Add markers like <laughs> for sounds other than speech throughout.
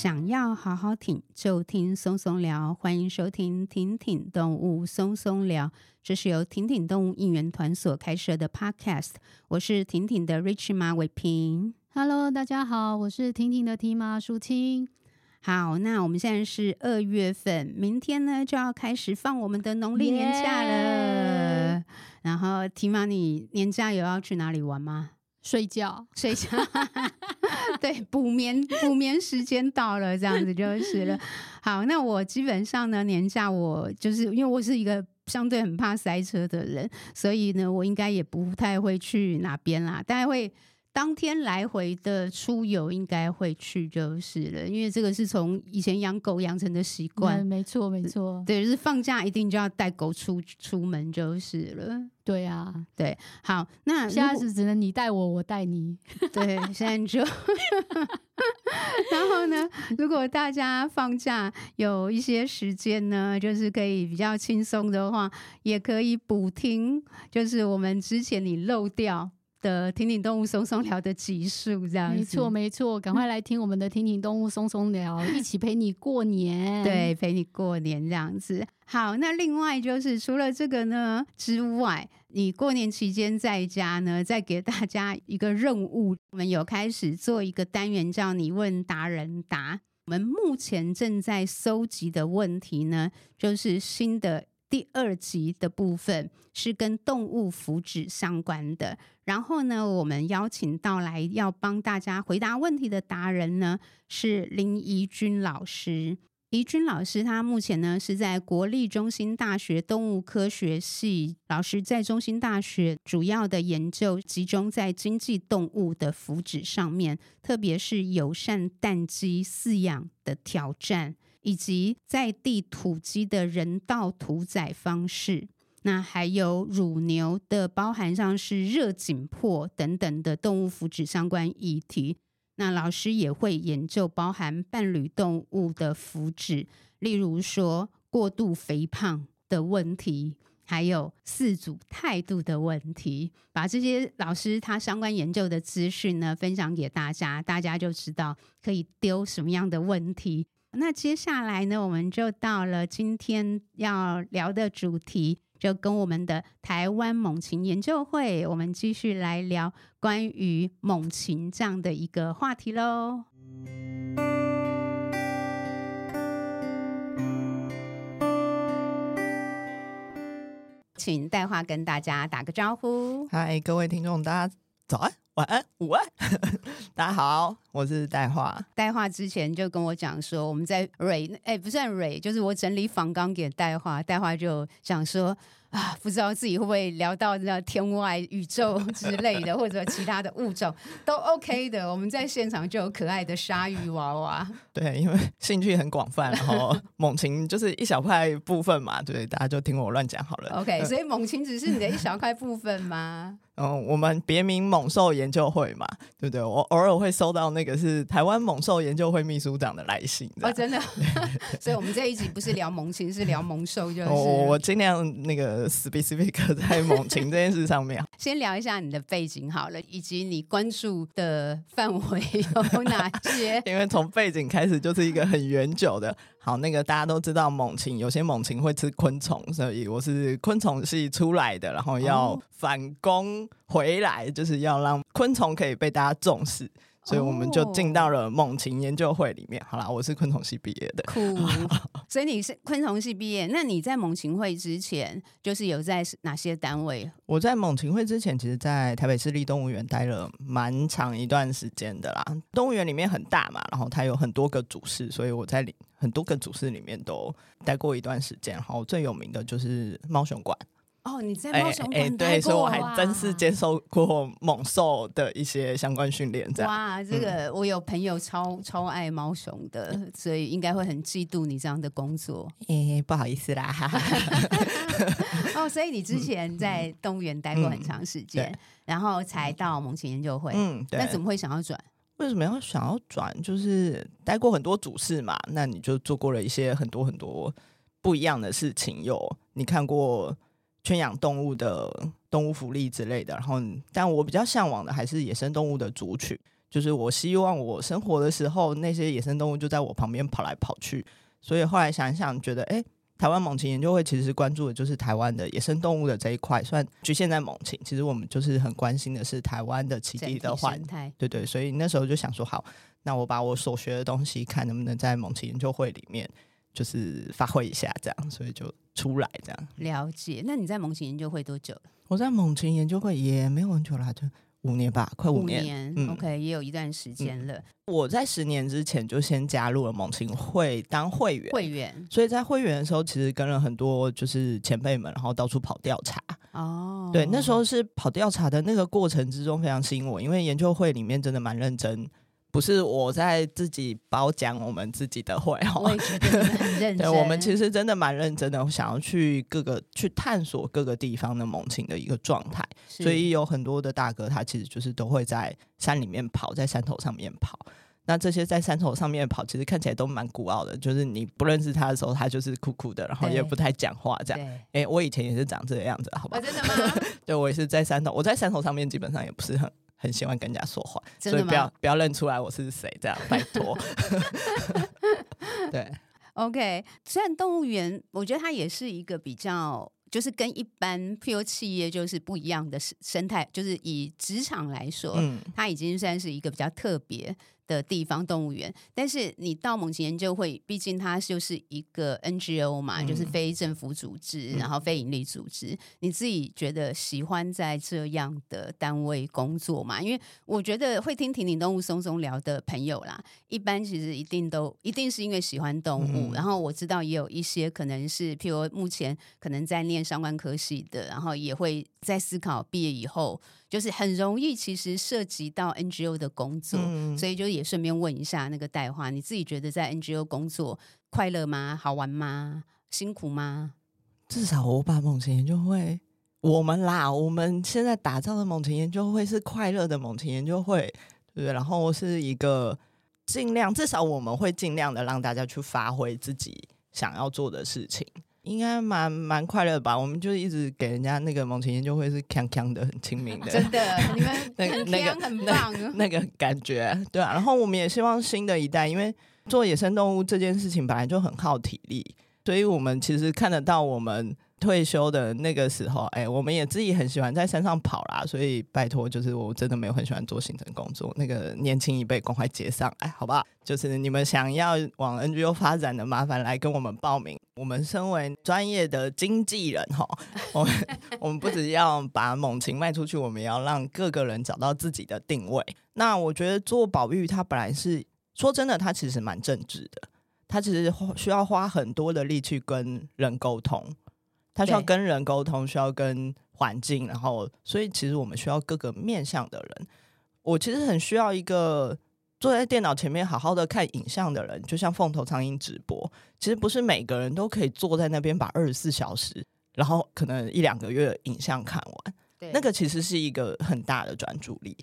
想要好好挺，就听松松聊。欢迎收听《挺挺动物松松聊》，这是由挺挺动物应援团所开设的 Podcast。我是挺挺的 Rich 马伟平。Hello，大家好，我是婷婷的 T 妈淑清。好，那我们现在是二月份，明天呢就要开始放我们的农历年假了。然后 T 妈，你年假有要去哪里玩吗？睡觉，睡觉。<laughs> <laughs> 对，补眠补眠时间到了，这样子就是了。<laughs> 好，那我基本上呢，年假我就是因为我是一个相对很怕塞车的人，所以呢，我应该也不太会去哪边啦，大概会。当天来回的出游应该会去就是了，因为这个是从以前养狗养成的习惯。没错，没错。对，就是放假一定就要带狗出出门就是了。对啊，对。好，那现在是只能你带我，我带你。<laughs> 对，现在就。<laughs> 然后呢，如果大家放假有一些时间呢，就是可以比较轻松的话，也可以补听，就是我们之前你漏掉。的听听动物松松聊的集数，这样没错没错，赶快来听我们的听听动物松松聊，一起陪你过年，对，陪你过年这样子。好，那另外就是除了这个呢之外，你过年期间在家呢，再给大家一个任务，我们有开始做一个单元，叫你问达人答。我们目前正在搜集的问题呢，就是新的。第二集的部分是跟动物福祉相关的，然后呢，我们邀请到来要帮大家回答问题的达人呢，是林怡君老师。怡君老师他目前呢是在国立中兴大学动物科学系老师，在中兴大学主要的研究集中在经济动物的福祉上面，特别是友善蛋鸡饲养的挑战。以及在地土鸡的人道屠宰方式，那还有乳牛的包含上是热紧迫等等的动物福祉相关议题。那老师也会研究包含伴侣动物的福祉，例如说过度肥胖的问题，还有饲主态度的问题。把这些老师他相关研究的资讯呢分享给大家，大家就知道可以丢什么样的问题。那接下来呢，我们就到了今天要聊的主题，就跟我们的台湾猛禽研究会，我们继续来聊关于猛禽这样的一个话题喽。请代樺跟大家打个招呼。嗨，各位听众，大家早安。晚安，午安，<laughs> 大家好，我是戴华。戴华之前就跟我讲说，我们在蕊，哎，不算蕊，就是我整理访纲给戴华，戴华就讲说。啊，不知道自己会不会聊到那天外宇宙之类的，或者其他的物种都 OK 的。我们在现场就有可爱的鲨鱼娃娃。对，因为兴趣很广泛，然后猛禽就是一小块部分嘛，对，大家就听我乱讲好了。OK，所以猛禽只是你的一小块部分吗？嗯，我们别名猛兽研究会嘛，对不对？我偶尔会收到那个是台湾猛兽研究会秘书长的来信。哦，真的。<laughs> 所以我们这一集不是聊猛禽，是聊猛兽，<laughs> 就是。我我尽量那个。specific 在猛禽这件事上面，<laughs> 先聊一下你的背景好了，以及你关注的范围有哪些？因为从背景开始就是一个很远久的。好，那个大家都知道猛禽，有些猛禽会吃昆虫，所以我是昆虫系出来的，然后要反攻回来，就是要让昆虫可以被大家重视。所以我们就进到了猛禽研究会里面。好啦，我是昆虫系毕业的。酷，<laughs> 所以你是昆虫系毕业？那你在猛禽会之前，就是有在哪些单位？我在猛禽会之前，其实，在台北市立动物园待了蛮长一段时间的啦。动物园里面很大嘛，然后它有很多个主室，所以我在里很多个主室里面都待过一段时间。然后最有名的就是猫熊馆。哦，你在猫熊馆、欸欸、对，所以我还真是接受过猛兽的一些相关训练。这样哇，这个我有朋友超、嗯、超爱猫熊的，所以应该会很嫉妒你这样的工作。诶、欸，不好意思啦。<laughs> 哦，所以你之前在动物园待过很长时间、嗯，然后才到猛禽研究会。嗯，对。那怎么会想要转？为什么要想要转？就是待过很多主事嘛，那你就做过了一些很多很多不一样的事情。有你看过？圈养动物的动物福利之类的，然后，但我比较向往的还是野生动物的族群，就是我希望我生活的时候，那些野生动物就在我旁边跑来跑去。所以后来想一想，觉得哎。诶台湾猛禽研究会其实关注的就是台湾的野生动物的这一块，虽然局限在猛禽，其实我们就是很关心的是台湾的栖地的环境。对对，所以那时候就想说，好，那我把我所学的东西，看能不能在猛禽研究会里面就是发挥一下，这样，所以就出来这样。了解。那你在猛禽研究会多久了？我在猛禽研究会也没有很久啦，就。五年吧，快五年，五年嗯，OK，也有一段时间了。我在十年之前就先加入了猛禽会当会员，会员。所以在会员的时候，其实跟了很多就是前辈们，然后到处跑调查。哦，对，那时候是跑调查的那个过程之中非常吸引我，因为研究会里面真的蛮认真。不是我在自己褒奖我们自己的会哦，我也觉得很认真。<laughs> 对，我们其实真的蛮认真的，想要去各个去探索各个地方的猛禽的一个状态。所以有很多的大哥，他其实就是都会在山里面跑，在山头上面跑。那这些在山头上面跑，其实看起来都蛮孤傲的。就是你不认识他的时候，他就是酷酷的，然后也不太讲话这样。哎、欸，我以前也是长这个样子，好吧？真的吗？<laughs> 对，我也是在山头，我在山头上面基本上也不是很。很喜欢跟人家说话，所以不要不要认出来我是谁，这样拜托。<laughs> 对，OK。虽然动物园，我觉得它也是一个比较，就是跟一般譬如企业就是不一样的生态，就是以职场来说，嗯，它已经算是一个比较特别的地方动物园，但是你到猛禽研究会，毕竟它就是一个 NGO 嘛，嗯、就是非政府组织，然后非营利组织。嗯、你自己觉得喜欢在这样的单位工作吗？因为我觉得会听婷婷动物松松聊的朋友啦，一般其实一定都一定是因为喜欢动物。嗯、然后我知道也有一些可能是，譬如目前可能在念相关科系的，然后也会在思考毕业以后。就是很容易，其实涉及到 NGO 的工作，嗯、所以就也顺便问一下那个代话，你自己觉得在 NGO 工作快乐吗？好玩吗？辛苦吗？至少我把猛禽研究会，我们啦，我们现在打造的猛禽研究会是快乐的猛禽研究会，对不对？然后是一个尽量，至少我们会尽量的让大家去发挥自己想要做的事情。应该蛮蛮快乐吧？我们就一直给人家那个猛禽研究会是锵锵的，很亲民的。<laughs> 真的，你们那 <laughs> 那个很棒，<laughs> 那个感觉对啊。然后我们也希望新的一代，因为做野生动物这件事情本来就很耗体力，所以我们其实看得到我们。退休的那个时候，哎、欸，我们也自己很喜欢在山上跑啦，所以拜托，就是我真的没有很喜欢做行政工作。那个年轻一辈赶快接上来，好不好？就是你们想要往 NGO 发展的，麻烦来跟我们报名。我们身为专业的经纪人，哈，我们 <laughs> 我们不只要把猛禽卖出去，我们也要让各个人找到自己的定位。那我觉得做保育，它本来是说真的，它其实蛮正直的，它其实需要花很多的力去跟人沟通。他需要跟人沟通，需要跟环境，然后，所以其实我们需要各个面向的人。我其实很需要一个坐在电脑前面好好的看影像的人，就像凤头苍蝇直播。其实不是每个人都可以坐在那边把二十四小时，然后可能一两个月影像看完。对那个其实是一个很大的专注力。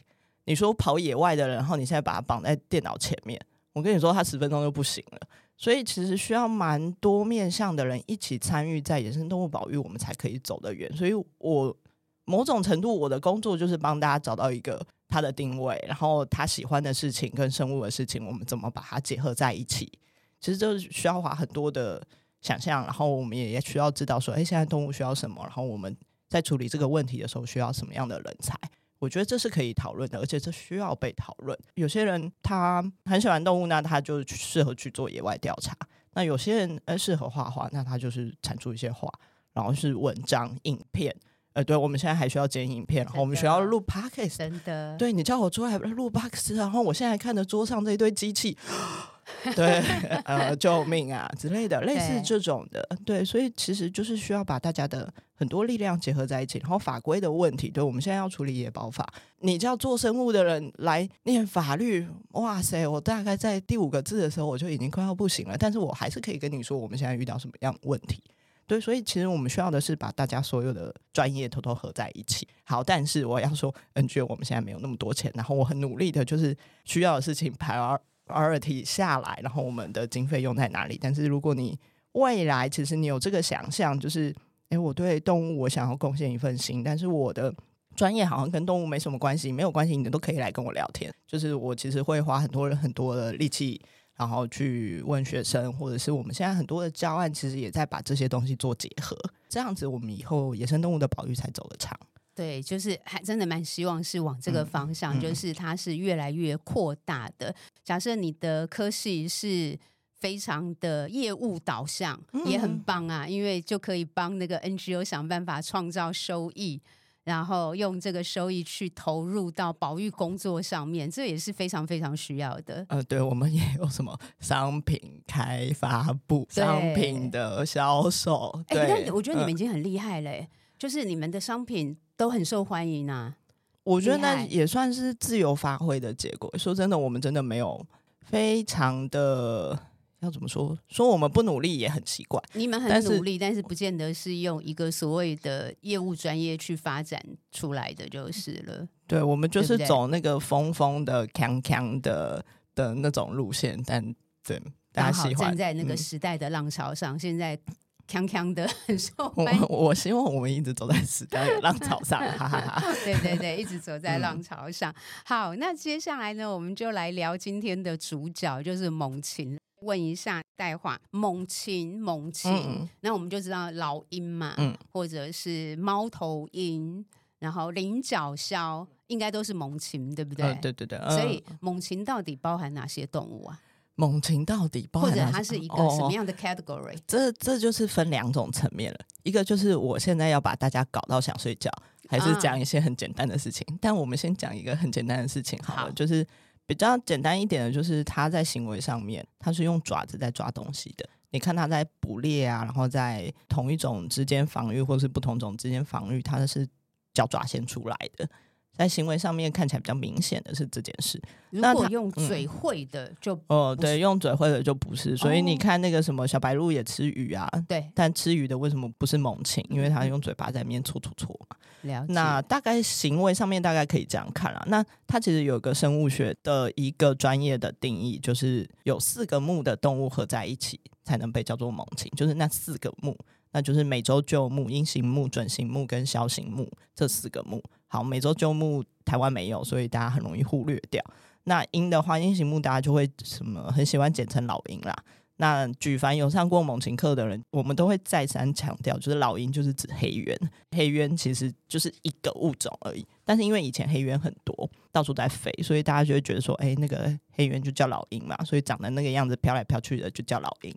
你说跑野外的人，然后你现在把他绑在电脑前面，我跟你说，他十分钟就不行了。所以其实需要蛮多面向的人一起参与在野生动物保育，我们才可以走得远。所以我某种程度我的工作就是帮大家找到一个他的定位，然后他喜欢的事情跟生物的事情，我们怎么把它结合在一起？其实就是需要花很多的想象，然后我们也需要知道说，哎，现在动物需要什么，然后我们在处理这个问题的时候需要什么样的人才。我觉得这是可以讨论的，而且这需要被讨论。有些人他很喜欢动物，那他就适合去做野外调查；那有些人呃适合画画，那他就是产出一些画，然后是文章、影片。呃，对，我们现在还需要剪影片，然后我们需要录 Podcast。真的，对，你叫我出来录 Podcast，然后我现在看着桌上这一堆机器。<laughs> 对，呃，救命啊之类的，类似这种的，对，对，所以其实就是需要把大家的很多力量结合在一起，然后法规的问题，对，我们现在要处理野保法，你叫做生物的人来念法律，哇塞，我大概在第五个字的时候我就已经快要不行了，但是我还是可以跟你说我们现在遇到什么样的问题，对，所以其实我们需要的是把大家所有的专业偷偷合在一起。好，但是我要说，NGO 我们现在没有那么多钱，然后我很努力的就是需要的事情排。priority 下来，然后我们的经费用在哪里？但是如果你未来其实你有这个想象，就是诶，我对动物我想要贡献一份心，但是我的专业好像跟动物没什么关系，没有关系，你们都可以来跟我聊天。就是我其实会花很多人很多的力气，然后去问学生，或者是我们现在很多的教案，其实也在把这些东西做结合，这样子我们以后野生动物的保育才走得长。对，就是还真的蛮希望是往这个方向，嗯、就是它是越来越扩大的。嗯、假设你的科系是非常的业务导向，嗯、也很棒啊，因为就可以帮那个 NGO 想办法创造收益，然后用这个收益去投入到保育工作上面，这也是非常非常需要的。呃，对，我们也有什么商品开发部、商品的销售。哎，那我觉得你们已经很厉害嘞，呃、就是你们的商品。都很受欢迎啊！我觉得那也算是自由发挥的结果。说真的，我们真的没有非常的要怎么说？说我们不努力也很奇怪。你们很努力，但是，不见得是用一个所谓的业务专业去发展出来的，就是了。对，我们就是走那个疯疯的、锵锵的的那种路线，但对大家喜欢站在那个时代的浪潮上，嗯、现在。锵锵的 <laughs> 很受欢迎。我我希望我们一直走在时代的浪潮上，哈哈哈。<laughs> 对对对，一直走在浪潮上。嗯、好，那接下来呢，我们就来聊今天的主角，就是猛禽。问一下代话，猛禽，猛禽，嗯、那我们就知道老鹰嘛，嗯、或者是猫头鹰，然后菱角鸮，应该都是猛禽，对不对？呃、对对对。呃、所以猛禽到底包含哪些动物啊？猛禽到底包含或者它是一个什么样的 category？哦、这这就是分两种层面了。一个就是我现在要把大家搞到想睡觉，还是讲一些很简单的事情。啊、但我们先讲一个很简单的事情好了，好，就是比较简单一点的，就是它在行为上面，它是用爪子在抓东西的。你看它在捕猎啊，然后在同一种之间防御，或是不同种之间防御，它是脚爪先出来的。在行为上面看起来比较明显的是这件事。如果用嘴会的就哦，对，用嘴会的就不是。所以你看那个什么小白鹭也吃鱼啊，对。但吃鱼的为什么不是猛禽？因为它用嘴巴在里面搓搓搓嘛。了解。那大概行为上面大概可以这样看啦。那它其实有个生物学的一个专业的定义，就是有四个目的动物合在一起才能被叫做猛禽，就是那四个目。那就是美洲鹫目、鹰形目、准形目跟枭形目这四个目。好，美洲鷲目台湾没有，所以大家很容易忽略掉。那鹰的话，鹰形目大家就会什么很喜欢简称老鹰啦。那举凡有上过猛禽课的人，我们都会再三强调，就是老鹰就是指黑鸢。黑鸢其实就是一个物种而已，但是因为以前黑鸢很多，到处在飞，所以大家就会觉得说，哎、那个黑鸢就叫老鹰嘛，所以长得那个样子飘来飘去的就叫老鹰。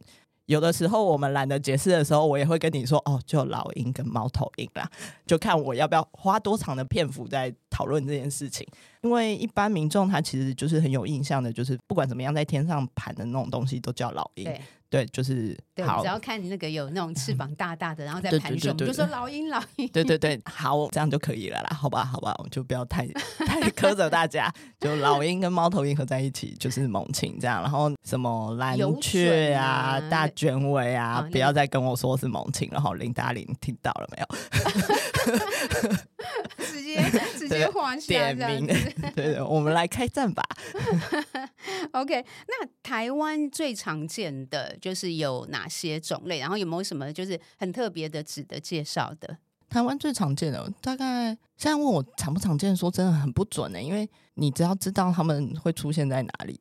有的时候我们懒得解释的时候，我也会跟你说哦，就老鹰跟猫头鹰啦，就看我要不要花多长的篇幅在讨论这件事情。因为一般民众他其实就是很有印象的，就是不管怎么样在天上盘的那种东西都叫老鹰。对，就是对，好只要看你那个有那种翅膀大大的，然后在盘旋，就说老鹰，老鹰。对对对，好，这样就可以了啦，好吧，好吧，我就不要太太苛责大家，就老鹰跟猫头鹰合在一起就是猛禽这样，然后什么蓝雀啊、啊大卷尾啊，不要再跟我说是猛禽，然后林达林听到了没有？<laughs> 直接直接画下点名，<laughs> 对的，我们来开战吧。<laughs> OK，那台湾最常见的就是有哪些种类？然后有没有什么就是很特别的值得介绍的？台湾最常见的，大概现在问我常不常见，说真的很不准呢、欸，因为你只要知道他们会出现在哪里。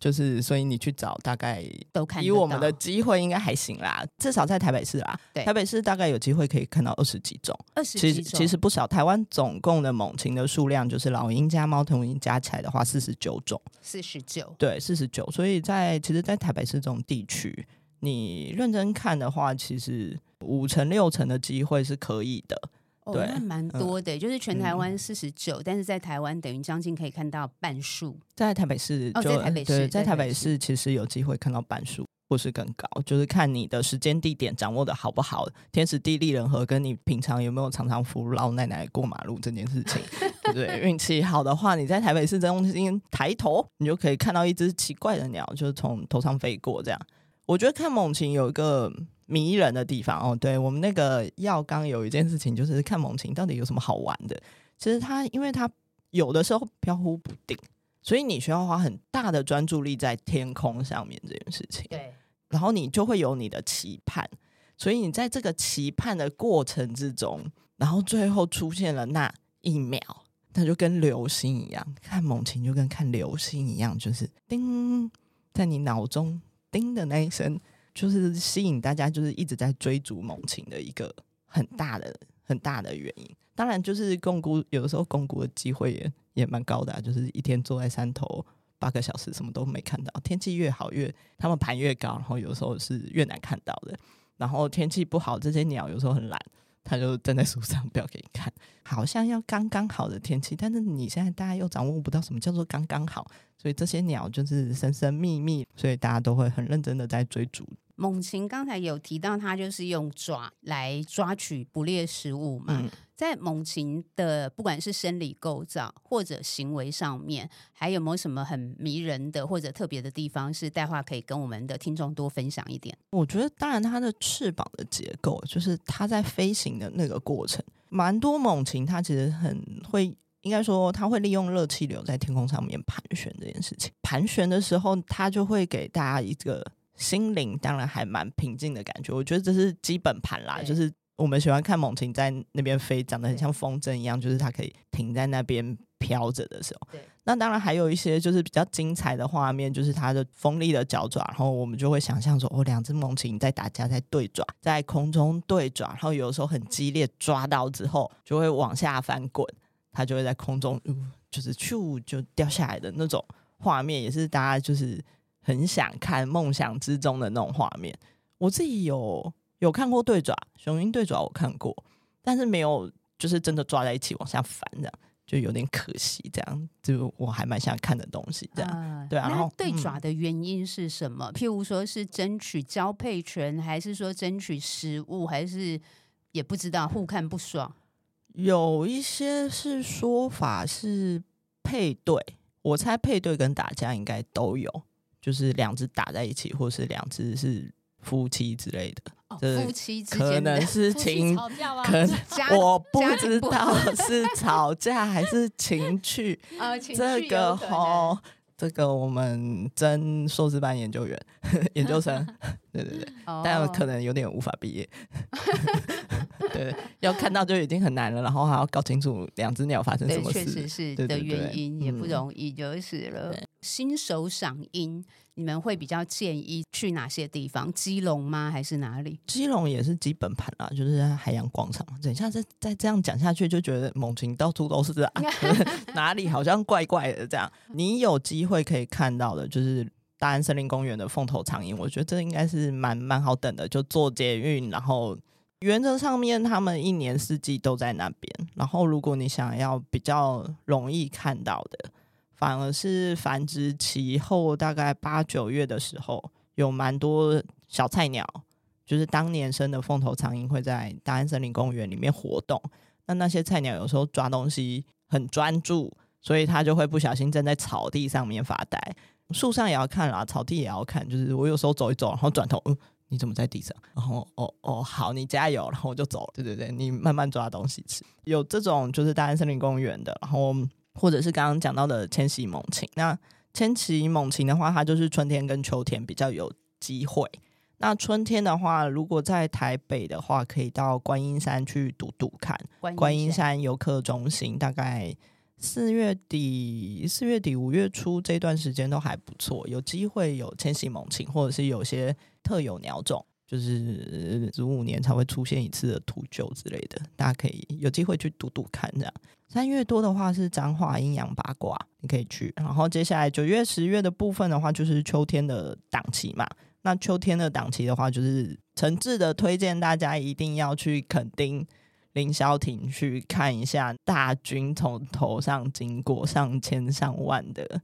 就是，所以你去找，大概都看。以我们的机会应该还行啦，至少在台北市啦。对，台北市大概有机会可以看到二十几种。二十几种，其实其实不少。台湾总共的猛禽的数量，就是老鹰加猫头鹰加起来的话，四十九种。四十九。对，四十九。所以在其实，在台北市这种地区，你认真看的话，其实五成六成的机会是可以的。对，那蛮多的，嗯、就是全台湾四十九，但是在台湾等于将近可以看到半数。在台北市就，哦、在台北市，在台北市其实有机会看到半数，或是更高，就是看你的时间地点掌握的好不好，天时地利人和，跟你平常有没有常常扶老奶奶过马路这件事情，对不对？<laughs> 运气好的话，你在台北市中心抬头，你就可以看到一只奇怪的鸟，就是从头上飞过这样。我觉得看猛禽有一个。迷人的地方哦，对，我们那个药缸有一件事情，就是看猛禽到底有什么好玩的。其实它，因为它有的时候飘忽不定，所以你需要花很大的专注力在天空上面这件事情。对，然后你就会有你的期盼，所以你在这个期盼的过程之中，然后最后出现了那一秒，它就跟流星一样，看猛禽就跟看流星一样，就是叮，在你脑中叮的那一声，就是吸引大家就是一直在追逐猛禽的一个很大的很大的原因。当然，就是共估有的时候共估的机会也也蛮高的啊，就是一天坐在山头八个小时，什么都没看到。天气越好越，他们盘越高，然后有时候是越难看到的。然后天气不好，这些鸟有时候很懒。他就站在树上，不要给你看，好像要刚刚好的天气，但是你现在大家又掌握不到什么叫做刚刚好，所以这些鸟就是神神秘秘，所以大家都会很认真的在追逐。猛禽刚才有提到，它就是用爪来抓取捕猎食物嘛。嗯在猛禽的不管是生理构造或者行为上面，还有没有什么很迷人的或者特别的地方？是待会可以跟我们的听众多分享一点。我觉得，当然它的翅膀的结构，就是它在飞行的那个过程，蛮多猛禽它其实很会，应该说它会利用热气流在天空上面盘旋这件事情。盘旋的时候，它就会给大家一个心灵，当然还蛮平静的感觉。我觉得这是基本盘啦，就是。我们喜欢看猛禽在那边飞，长得很像风筝一样，就是它可以停在那边飘着的时候。对，那当然还有一些就是比较精彩的画面，就是它的锋利的脚爪，然后我们就会想象说，哦，两只猛禽在打架，在对爪，在空中对爪，然后有的时候很激烈，抓到之后就会往下翻滚，它就会在空中，嗯，就是咻就掉下来的那种画面，也是大家就是很想看梦想之中的那种画面。我自己有。有看过对爪，雄鹰对爪我看过，但是没有就是真的抓在一起往下翻，这样就有点可惜。这样就我还蛮想看的东西，这样、呃、对啊。然后对爪的原因是什么？嗯、譬如说是争取交配权，还是说争取食物，还是也不知道，互看不爽。有一些是说法是配对，我猜配对跟打架应该都有，就是两只打在一起，或是两只是夫妻之类的。夫妻之间可能是情，可能 <laughs> 我不知道是吵架还是情趣。<laughs> 这个吼，这个我们真硕士班研究员、<laughs> 研究生，对对对，但可能有点无法毕业。<laughs> 对，要看到就已经很难了，然后还要搞清楚两只鸟发生什么事，确实是的原因也不容易，就是了。新手赏鹰。你们会比较建议去哪些地方？基隆吗？还是哪里？基隆也是基本盘啊，就是在海洋广场。等一下再再这样讲下去，就觉得猛禽到处都是这样 <laughs> <laughs> 哪里好像怪怪的这样。你有机会可以看到的，就是大安森林公园的凤头苍鹰，我觉得这应该是蛮蛮好等的。就坐捷运，然后原则上面他们一年四季都在那边。然后如果你想要比较容易看到的。反而是繁殖期后大概八九月的时候，有蛮多小菜鸟，就是当年生的凤头苍鹰会在大安森林公园里面活动。那那些菜鸟有时候抓东西很专注，所以他就会不小心站在草地上面发呆。树上也要看啦，草地也要看。就是我有时候走一走，然后转头，嗯，你怎么在地上？然后哦哦，好，你加油，然后我就走了。对对对，你慢慢抓东西吃。有这种就是大安森林公园的，然后。或者是刚刚讲到的迁徙猛禽，那迁徙猛禽的话，它就是春天跟秋天比较有机会。那春天的话，如果在台北的话，可以到观音山去读读看。观音山游客中心，大概四月底、四月底五月初这段时间都还不错，有机会有迁徙猛禽，或者是有些特有鸟种。就是十五年才会出现一次的秃鹫之类的，大家可以有机会去读读看。这样三月多的话是彰化阴阳八卦，你可以去。然后接下来九月、十月的部分的话，就是秋天的档期嘛。那秋天的档期的话，就是诚挚的推荐大家一定要去垦丁凌霄亭去看一下大军从头上经过，上千上万的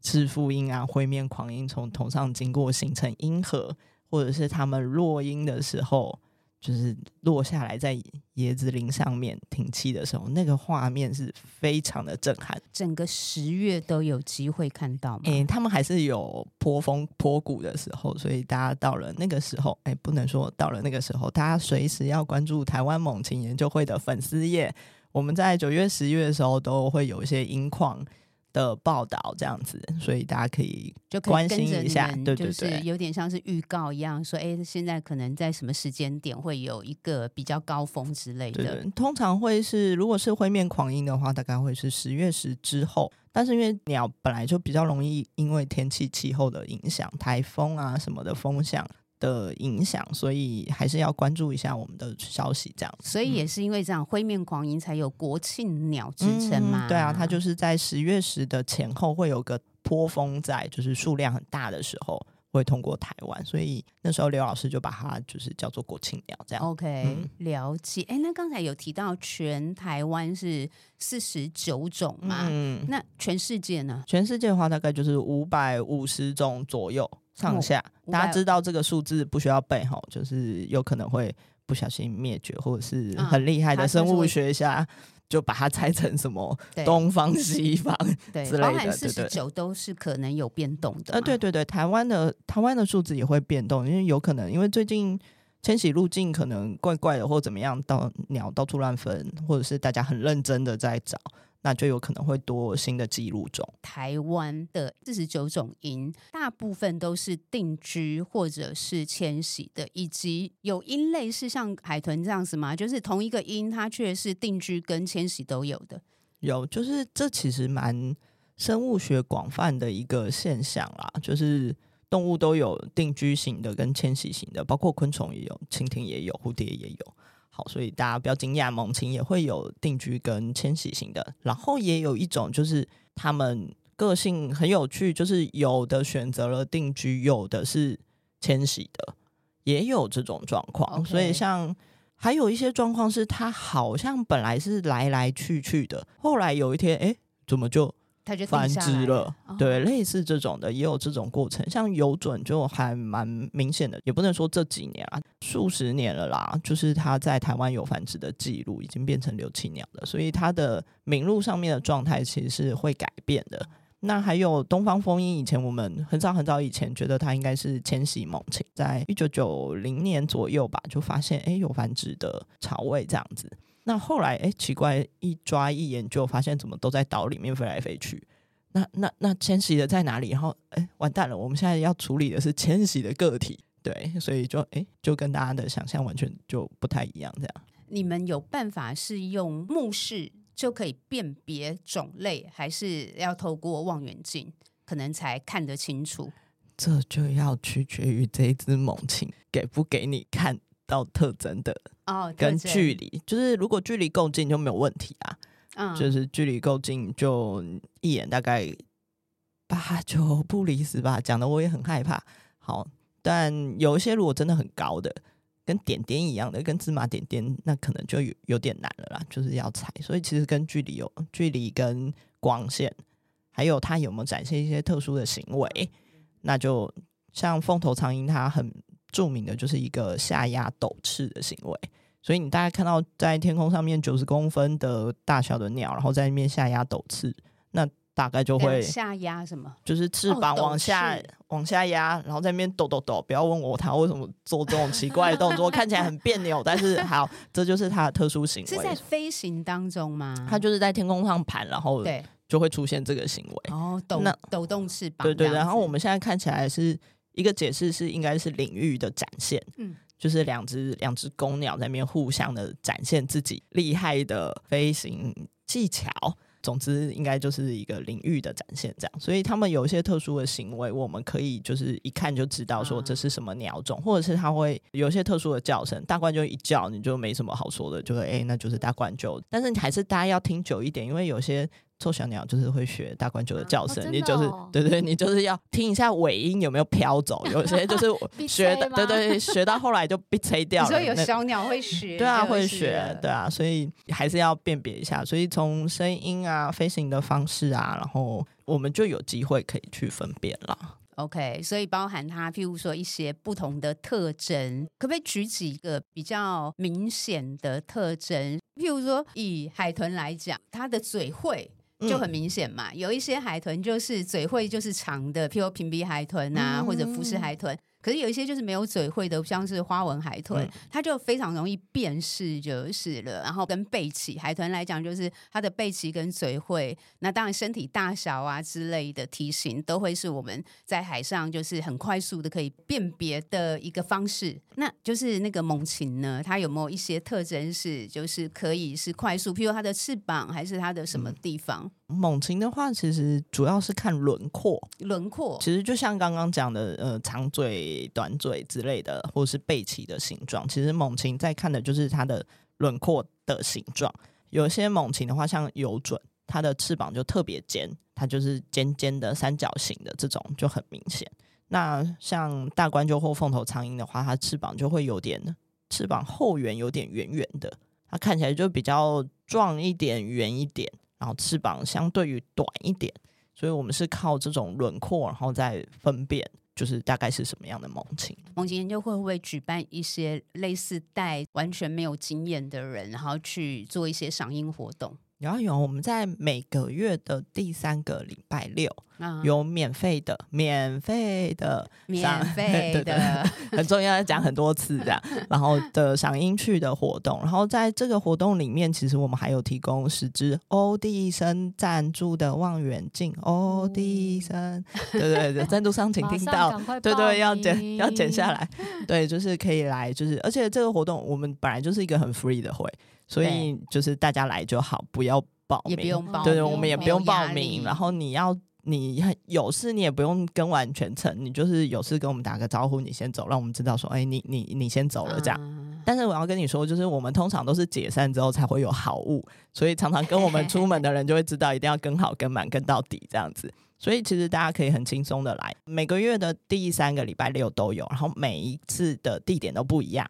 赤腹鹰啊、灰面狂鹰从头上经过，形成鹰河。或者是他们落鹰的时候，就是落下来在椰子林上面停栖的时候，那个画面是非常的震撼。整个十月都有机会看到吗？诶、欸，他们还是有坡峰坡谷的时候，所以大家到了那个时候，诶、欸，不能说到了那个时候，大家随时要关注台湾猛禽研究会的粉丝页。我们在九月、十月的时候都会有一些音况的报道这样子，所以大家可以就关心一下，对对对，就是有点像是预告一样，说哎，现在可能在什么时间点会有一个比较高峰之类的。对对，通常会是如果是灰面狂鹰的话，大概会是十月十之后。但是因为鸟本来就比较容易因为天气气候的影响，台风啊什么的风向的影响，所以还是要关注一下我们的消息，这样。所以也是因为这样，灰面狂鹰才有国庆鸟之称嘛、嗯。对啊，它就是在十月十的前后会有个波峰在，就是数量很大的时候会通过台湾，所以那时候刘老师就把它就是叫做国庆鸟这样。OK，、嗯、了解。哎，那刚才有提到全台湾是四十九种嘛？嗯，那全世界呢？全世界的话大概就是五百五十种左右。上下，大家知道这个数字不需要背哈，就是有可能会不小心灭绝，或者是很厉害的生物学家就把它拆成什么 <laughs> 东方、西方之类的，包含四十九都是可能有变动的。呃，对对对，台湾的台湾的数字也会变动，因为有可能因为最近迁徙路径可能怪怪的，或怎么样，到鸟到处乱飞，或者是大家很认真的在找。那就有可能会多新的记录种。台湾的四十九种鹰，大部分都是定居或者是迁徙的，以及有鹰类是像海豚这样子吗？就是同一个鹰，它却是定居跟迁徙都有的。有，就是这其实蛮生物学广泛的一个现象啦，就是动物都有定居型的跟迁徙型的，包括昆虫也有，蜻蜓也有，蝴蝶也有。好，所以大家不要惊讶，猛禽也会有定居跟迁徙型的，然后也有一种就是他们个性很有趣，就是有的选择了定居，有的是迁徙的，也有这种状况。Okay. 所以像还有一些状况是，它好像本来是来来去去的，后来有一天，哎，怎么就？繁殖了，哦、对，类似这种的也有这种过程，像游隼就还蛮明显的，也不能说这几年啊，数十年了啦，就是它在台湾有繁殖的记录，已经变成留鶇鸟了，所以它的名录上面的状态其实是会改变的。那还有东方风鹰，以前我们很早很早以前觉得它应该是迁徙猛禽，在一九九零年左右吧，就发现哎有繁殖的巢位这样子。那后来，哎，奇怪，一抓一研究，发现怎么都在岛里面飞来飞去。那那那迁徙的在哪里？然后，哎，完蛋了，我们现在要处理的是迁徙的个体，对，所以就哎，就跟大家的想象完全就不太一样。这样，你们有办法是用目视就可以辨别种类，还是要透过望远镜可能才看得清楚？这就要取决于这一只猛禽给不给你看。到特征的哦，跟距离，就是如果距离够近就没有问题啊。嗯，就是距离够近，就一眼大概八九不离十吧。讲的我也很害怕。好，但有一些如果真的很高的，跟点点一样的，跟芝麻点点，那可能就有有点难了啦。就是要踩，所以其实跟距离有距离跟光线，还有它有没有展现一些特殊的行为，那就像凤头苍蝇，它很。著名的就是一个下压抖翅的行为，所以你大概看到在天空上面九十公分的大小的鸟，然后在那边下压抖翅，那大概就会下压什么？就是翅膀往下、哦、往下压，然后在那边抖抖抖。不要问我它为什么做这种奇怪的动作，看起来很别扭，但是好，这就是它的特殊行为。是在飞行当中吗？它就是在天空上盘，然后对就会出现这个行为。哦，抖那抖动翅膀，对对，对。然后我们现在看起来是。一个解释是，应该是领域的展现，嗯，就是两只两只公鸟在那边互相的展现自己厉害的飞行技巧。总之，应该就是一个领域的展现，这样。所以他们有一些特殊的行为，我们可以就是一看就知道说这是什么鸟种，或者是它会有一些特殊的叫声。大冠鷲一叫，你就没什么好说的，就是哎，那就是大冠就。但是你还是大家要听久一点，因为有些。臭小鸟就是会学大冠球的叫声，啊哦、你就是对对，你就是要听一下尾音有没有飘走。<laughs> 有些就是学的，对对，学到后来就被吹掉了。所以有小鸟会学，对啊，会学，对啊，所以还是要辨别一下。所以从声音啊、飞行的方式啊，然后我们就有机会可以去分辨了。OK，所以包含它，譬如说一些不同的特征，可不可以举几个比较明显的特征？譬如说以海豚来讲，它的嘴喙。就很明显嘛，有一些海豚就是嘴会就是长的，譬如平鼻海豚啊，或者浮式海豚，可是有一些就是没有嘴喙的，像是花纹海豚，嗯、它就非常容易辨识就是了。然后跟背鳍海豚来讲，就是它的背鳍跟嘴喙，那当然身体大小啊之类的体型，都会是我们在海上就是很快速的可以辨别的一个方式。那就是那个猛禽呢，它有没有一些特征是就是可以是快速，譬如它的翅膀还是它的什么地方？嗯、猛禽的话，其实主要是看轮廓，轮廓其实就像刚刚讲的，呃，长嘴、短嘴之类的，或是背鳍的形状。其实猛禽在看的就是它的轮廓的形状。有些猛禽的话，像游隼，它的翅膀就特别尖，它就是尖尖的三角形的这种就很明显。那像大冠鷲或凤头苍鹰的话，它翅膀就会有点翅膀后缘有点圆圆的，它看起来就比较壮一点、圆一点，然后翅膀相对于短一点。所以我们是靠这种轮廓，然后再分辨，就是大概是什么样的盲情？盲情研究会不会举办一些类似带完全没有经验的人，然后去做一些赏樱活动？有有，我们在每个月的第三个礼拜六，嗯、有免费的、免费的、免费的，很重要，要讲很多次这样。然后的赏樱趣的活动，然后在这个活动里面，其实我们还有提供十支欧弟生赞助的望远镜。欧弟生，<laughs> 对对对，赞助商请听到，对对，要剪要剪下来，对，就是可以来，就是而且这个活动我们本来就是一个很 free 的会。所以就是大家来就好，不要报名，也不用报名，对对，我们也不用报名。然后你要你有事，你也不用跟完全程，你就是有事跟我们打个招呼，你先走，让我们知道说，哎，你你你先走了这样。嗯、但是我要跟你说，就是我们通常都是解散之后才会有好物，所以常常跟我们出门的人就会知道，一定要跟好、跟满、跟到底这样子。所以其实大家可以很轻松的来，每个月的第三个礼拜六都有，然后每一次的地点都不一样。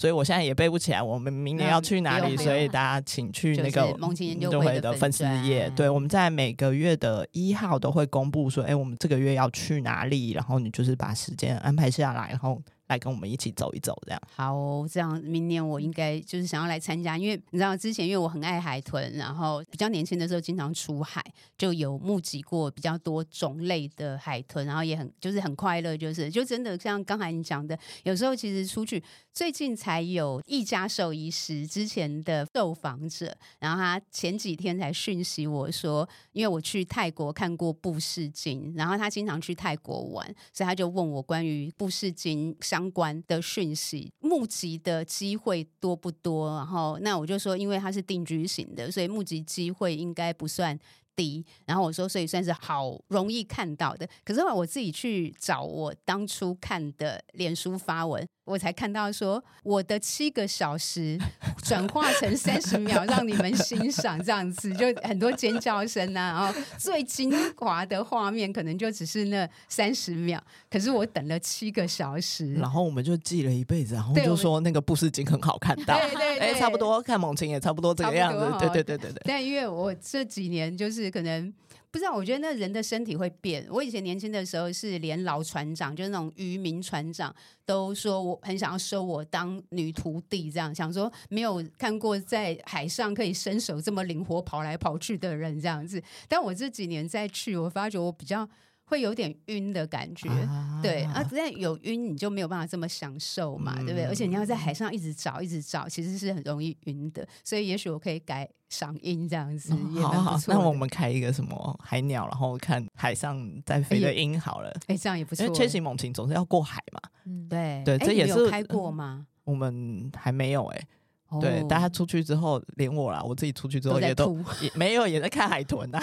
所以我现在也背不起来，我们明年要去哪里？所以大家请去那个梦境研究会的粉丝页。对，我们在每个月的一号都会公布说，哎，我们这个月要去哪里？然后你就是把时间安排下来，然后。来跟我们一起走一走，这样好。这样明年我应该就是想要来参加，因为你知道之前因为我很爱海豚，然后比较年轻的时候经常出海，就有目击过比较多种类的海豚，然后也很就是很快乐，就是就真的像刚才你讲的，有时候其实出去，最近才有一家兽医师之前的受访者，然后他前几天才讯息我说，因为我去泰国看过布氏鲸，然后他经常去泰国玩，所以他就问我关于布氏鲸相相关的讯息，募集的机会多不多？然后，那我就说，因为它是定居型的，所以募集机会应该不算低。然后我说，所以算是好容易看到的。可是后来我自己去找我当初看的脸书发文。我才看到说，我的七个小时 <laughs> 转化成三十秒，让你们欣赏这样子，就很多尖叫声啊，然后最精华的画面可能就只是那三十秒，可是我等了七个小时，然后我们就记了一辈子，然后就说那个布氏鲸很好看到，对对对，差不多看猛禽也差不多这个样子，对对对对对。但因为我这几年就是可能。不知道，我觉得那人的身体会变。我以前年轻的时候是连老船长，就是那种渔民船长，都说我很想要收我当女徒弟，这样想说没有看过在海上可以伸手这么灵活跑来跑去的人这样子。但我这几年再去，我发觉我比较。会有点晕的感觉，啊对啊，但有晕你就没有办法这么享受嘛，嗯、对不对？而且你要在海上一直找，一直找，其实是很容易晕的。所以也许我可以改赏鹰这样子，也蛮不错。那我们开一个什么海鸟，然后看海上在飞的鹰好了。哎，这样也不错。因为千禧猛禽总是要过海嘛，嗯、对对，这也是有开过吗？我们还没有哎、欸。对，大家出去之后，连我啦，我自己出去之后也都，都也没有，也在看海豚 <laughs> 呐。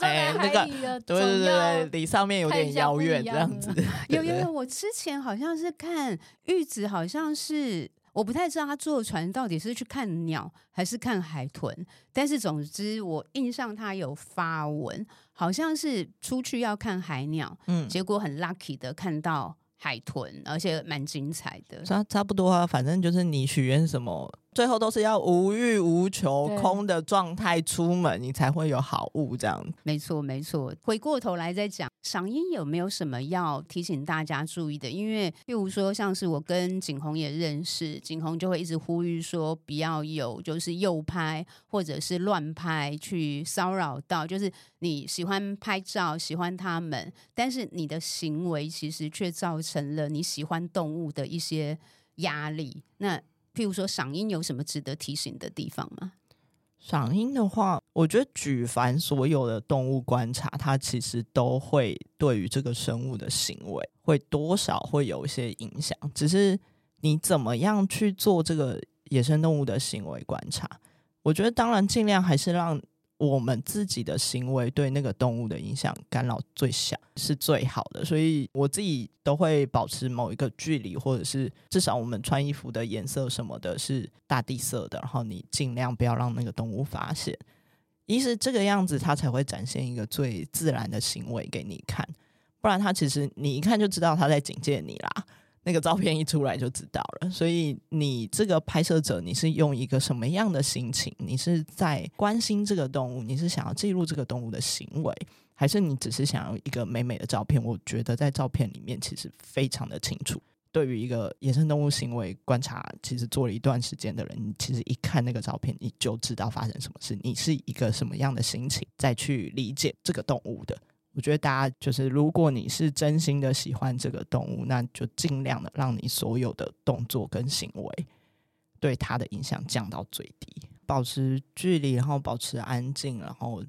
哎，那个，对对对，离上面有点遥远这样子。<laughs> 有有有，我之前好像是看玉子，好像是我不太知道他坐船到底是去看鸟还是看海豚，但是总之我印象他有发文，好像是出去要看海鸟，嗯，结果很 lucky 的看到。海豚，而且蛮精彩的。差差不多啊，反正就是你许愿什么，最后都是要无欲无求、空的状态出门，你才会有好物。这样，没错，没错。回过头来再讲，赏樱有没有什么要提醒大家注意的？因为，譬如说，像是我跟景红也认识，景红就会一直呼吁说，不要有就是诱拍或者是乱拍去骚扰到，就是你喜欢拍照，喜欢他们，但是你的行为其实却造成了你喜欢动物的一些压力。那譬如说，嗓音有什么值得提醒的地方吗？嗓音的话，我觉得举凡所有的动物观察，它其实都会对于这个生物的行为，会多少会有一些影响。只是你怎么样去做这个野生动物的行为观察，我觉得当然尽量还是让。我们自己的行为对那个动物的影响干扰最小是最好的，所以我自己都会保持某一个距离，或者是至少我们穿衣服的颜色什么的是大地色的，然后你尽量不要让那个动物发现，一是这个样子它才会展现一个最自然的行为给你看，不然它其实你一看就知道它在警戒你啦。那个照片一出来就知道了，所以你这个拍摄者，你是用一个什么样的心情？你是在关心这个动物，你是想要记录这个动物的行为，还是你只是想要一个美美的照片？我觉得在照片里面其实非常的清楚。对于一个野生动物行为观察，其实做了一段时间的人，你其实一看那个照片，你就知道发生什么事，你是一个什么样的心情再去理解这个动物的。我觉得大家就是，如果你是真心的喜欢这个动物，那就尽量的让你所有的动作跟行为对它的影响降到最低，保持距离，然后保持安静，然后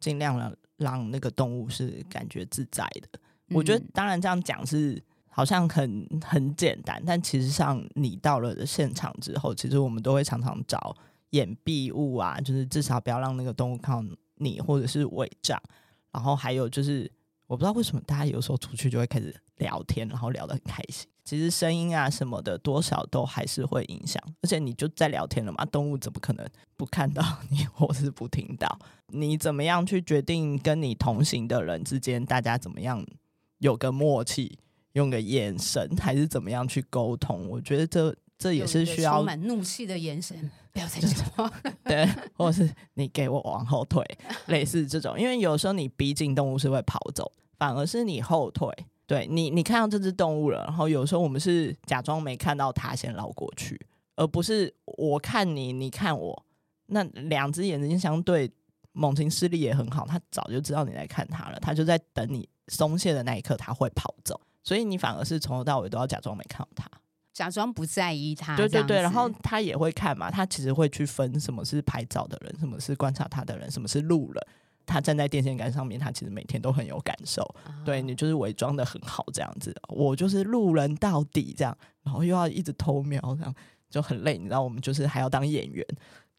尽量的让那个动物是感觉自在的。嗯。我觉得当然这样讲是好像很很简单，但其实上你到了的现场之后，其实我们都会常常找掩蔽物啊，就是至少不要让那个动物看到你，或者是违章。然后还有就是，我不知道为什么大家有时候出去就会开始聊天，然后聊得很开心。其实声音啊什么的，多少都还是会影响。而且你就在聊天了嘛，动物怎么可能不看到你，或是不听到？你怎么样去决定跟你同行的人之间，大家怎么样有个默契，用个眼神，还是怎么样去沟通？我觉得这。这也是需要充满怒气的眼神，不要再 <laughs> 讲话。<laughs> 对，或者是你给我往后退，<laughs> 类似这种。因为有时候你逼近动物是会跑走，反而是你后退。对你，你看到这只动物了，然后有时候我们是假装没看到它，先绕过去，而不是我看你，你看我。那两只眼睛相对，猛禽视力也很好，它早就知道你在看它了，它就在等你松懈的那一刻，它会跑走。所以你反而是从头到尾都要假装没看到它。假装不在意他，对对对，然后他也会看嘛，他其实会去分什么是拍照的人，什么是观察他的人，什么是路人。他站在电线杆上面，他其实每天都很有感受。啊、对，你就是伪装的很好这样子，我就是路人到底这样，然后又要一直偷瞄，这样就很累。你知道，我们就是还要当演员。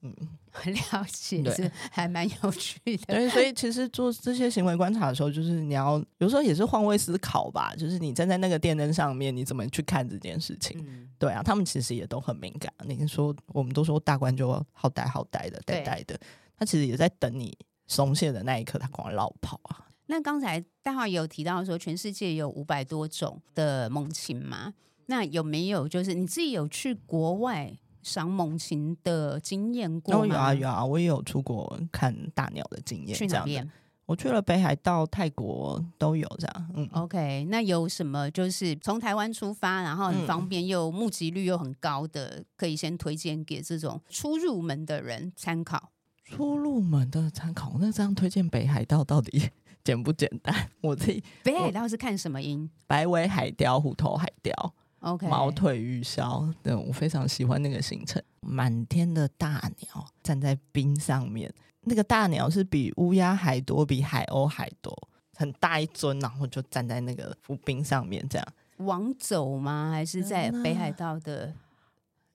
嗯，很了解，是还蛮有趣的。对，所以其实做这些行为观察的时候，就是你要有时候也是换位思考吧。就是你站在那个电灯上面，你怎么去看这件事情？嗯、对啊，他们其实也都很敏感。你说，我们都说大官就好呆好呆的，呆呆的，他其实也在等你松懈的那一刻，他赶快落跑啊。那刚才大华也有提到说，全世界有五百多种的猛禽嘛？那有没有就是你自己有去国外？赏猛禽的经验过吗？有啊有啊，我也有出国看大鸟的经验。去哪边？我去了北海道、泰国都有这样。嗯，OK，那有什么就是从台湾出发，然后很方便又目击率又很高的，嗯、可以先推荐给这种初入门的人参考。初入门的参考，那这样推荐北海道到底 <laughs> 简不简单？我自己北海道是看什么音？白尾海雕、虎头海雕。OK，毛腿玉箫，对，我非常喜欢那个行程。满天的大鸟站在冰上面，那个大鸟是比乌鸦还多，比海鸥还多，很大一尊，然后就站在那个浮冰上面，这样。往走吗？还是在北海道的？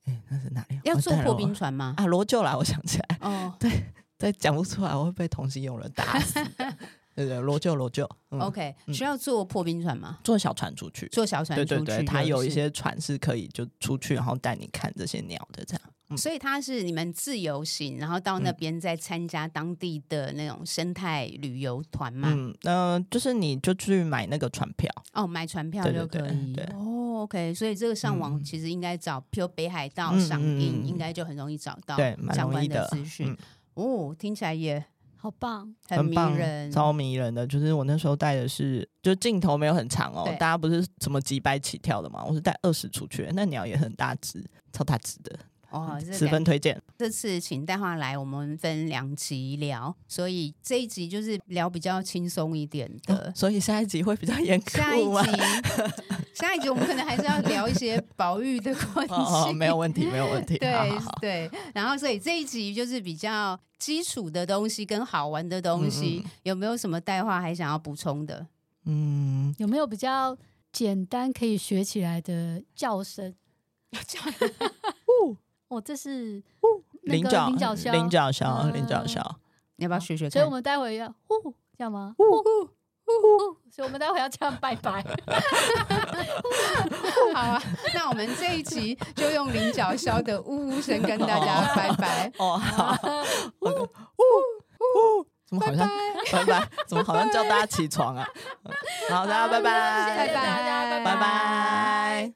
哎、欸，那是哪里？要坐破冰船吗？啊，罗臼来，我想起来。哦，<laughs> 对，再讲不出来，我会被同行友人打死。<laughs> 对对，罗臼罗臼。OK，需要坐破冰船吗？坐小船出去。坐小船出去。对对对，它有一些船是可以就出去，然后带你看这些鸟的这样。嗯、所以它是你们自由行，然后到那边再参加当地的那种生态旅游团嘛？嗯，呃，就是你就去买那个船票。哦，买船票就可以。对哦 OK，所以这个上网其实应该找，比如北海道赏樱，应该就很容易找到对相关的资讯。哦，听起来也好棒，很迷人，超迷人的。就是我那时候带的是，就镜头没有很长哦，大家不是什么几百起跳的嘛，我是带二十出去，那鸟也很大只，超大只的。哦，十分推荐。这次请戴华来，我们分两集聊，所以这一集就是聊比较轻松一点的，哦、所以下一集会比较严格。下一集，<laughs> 下一集我们可能还是要聊一些保育的关系。哦哦，没有问题，没有问题。对好好好对，然后所以这一集就是比较基础的东西跟好玩的东西，嗯嗯，有没有什么戴樺还想要补充的？嗯，有没有比较简单可以学起来的叫声？<laughs> 叫。<laughs> 哦，这是菱角菱角鸮，领角鸮，领角鸮，你要不要学学？所以我们待会要呼这样吗？呼呼呼，所以我们待会要这样拜拜。<laughs> 好啊，那我们这一集就用菱角鸮的呜呜声跟大家拜拜。<laughs> 哦，好，<laughs> 呜呜呜，怎么好像拜拜？怎么好像叫大家起床啊？好，大家拜拜，谢谢大家，拜拜。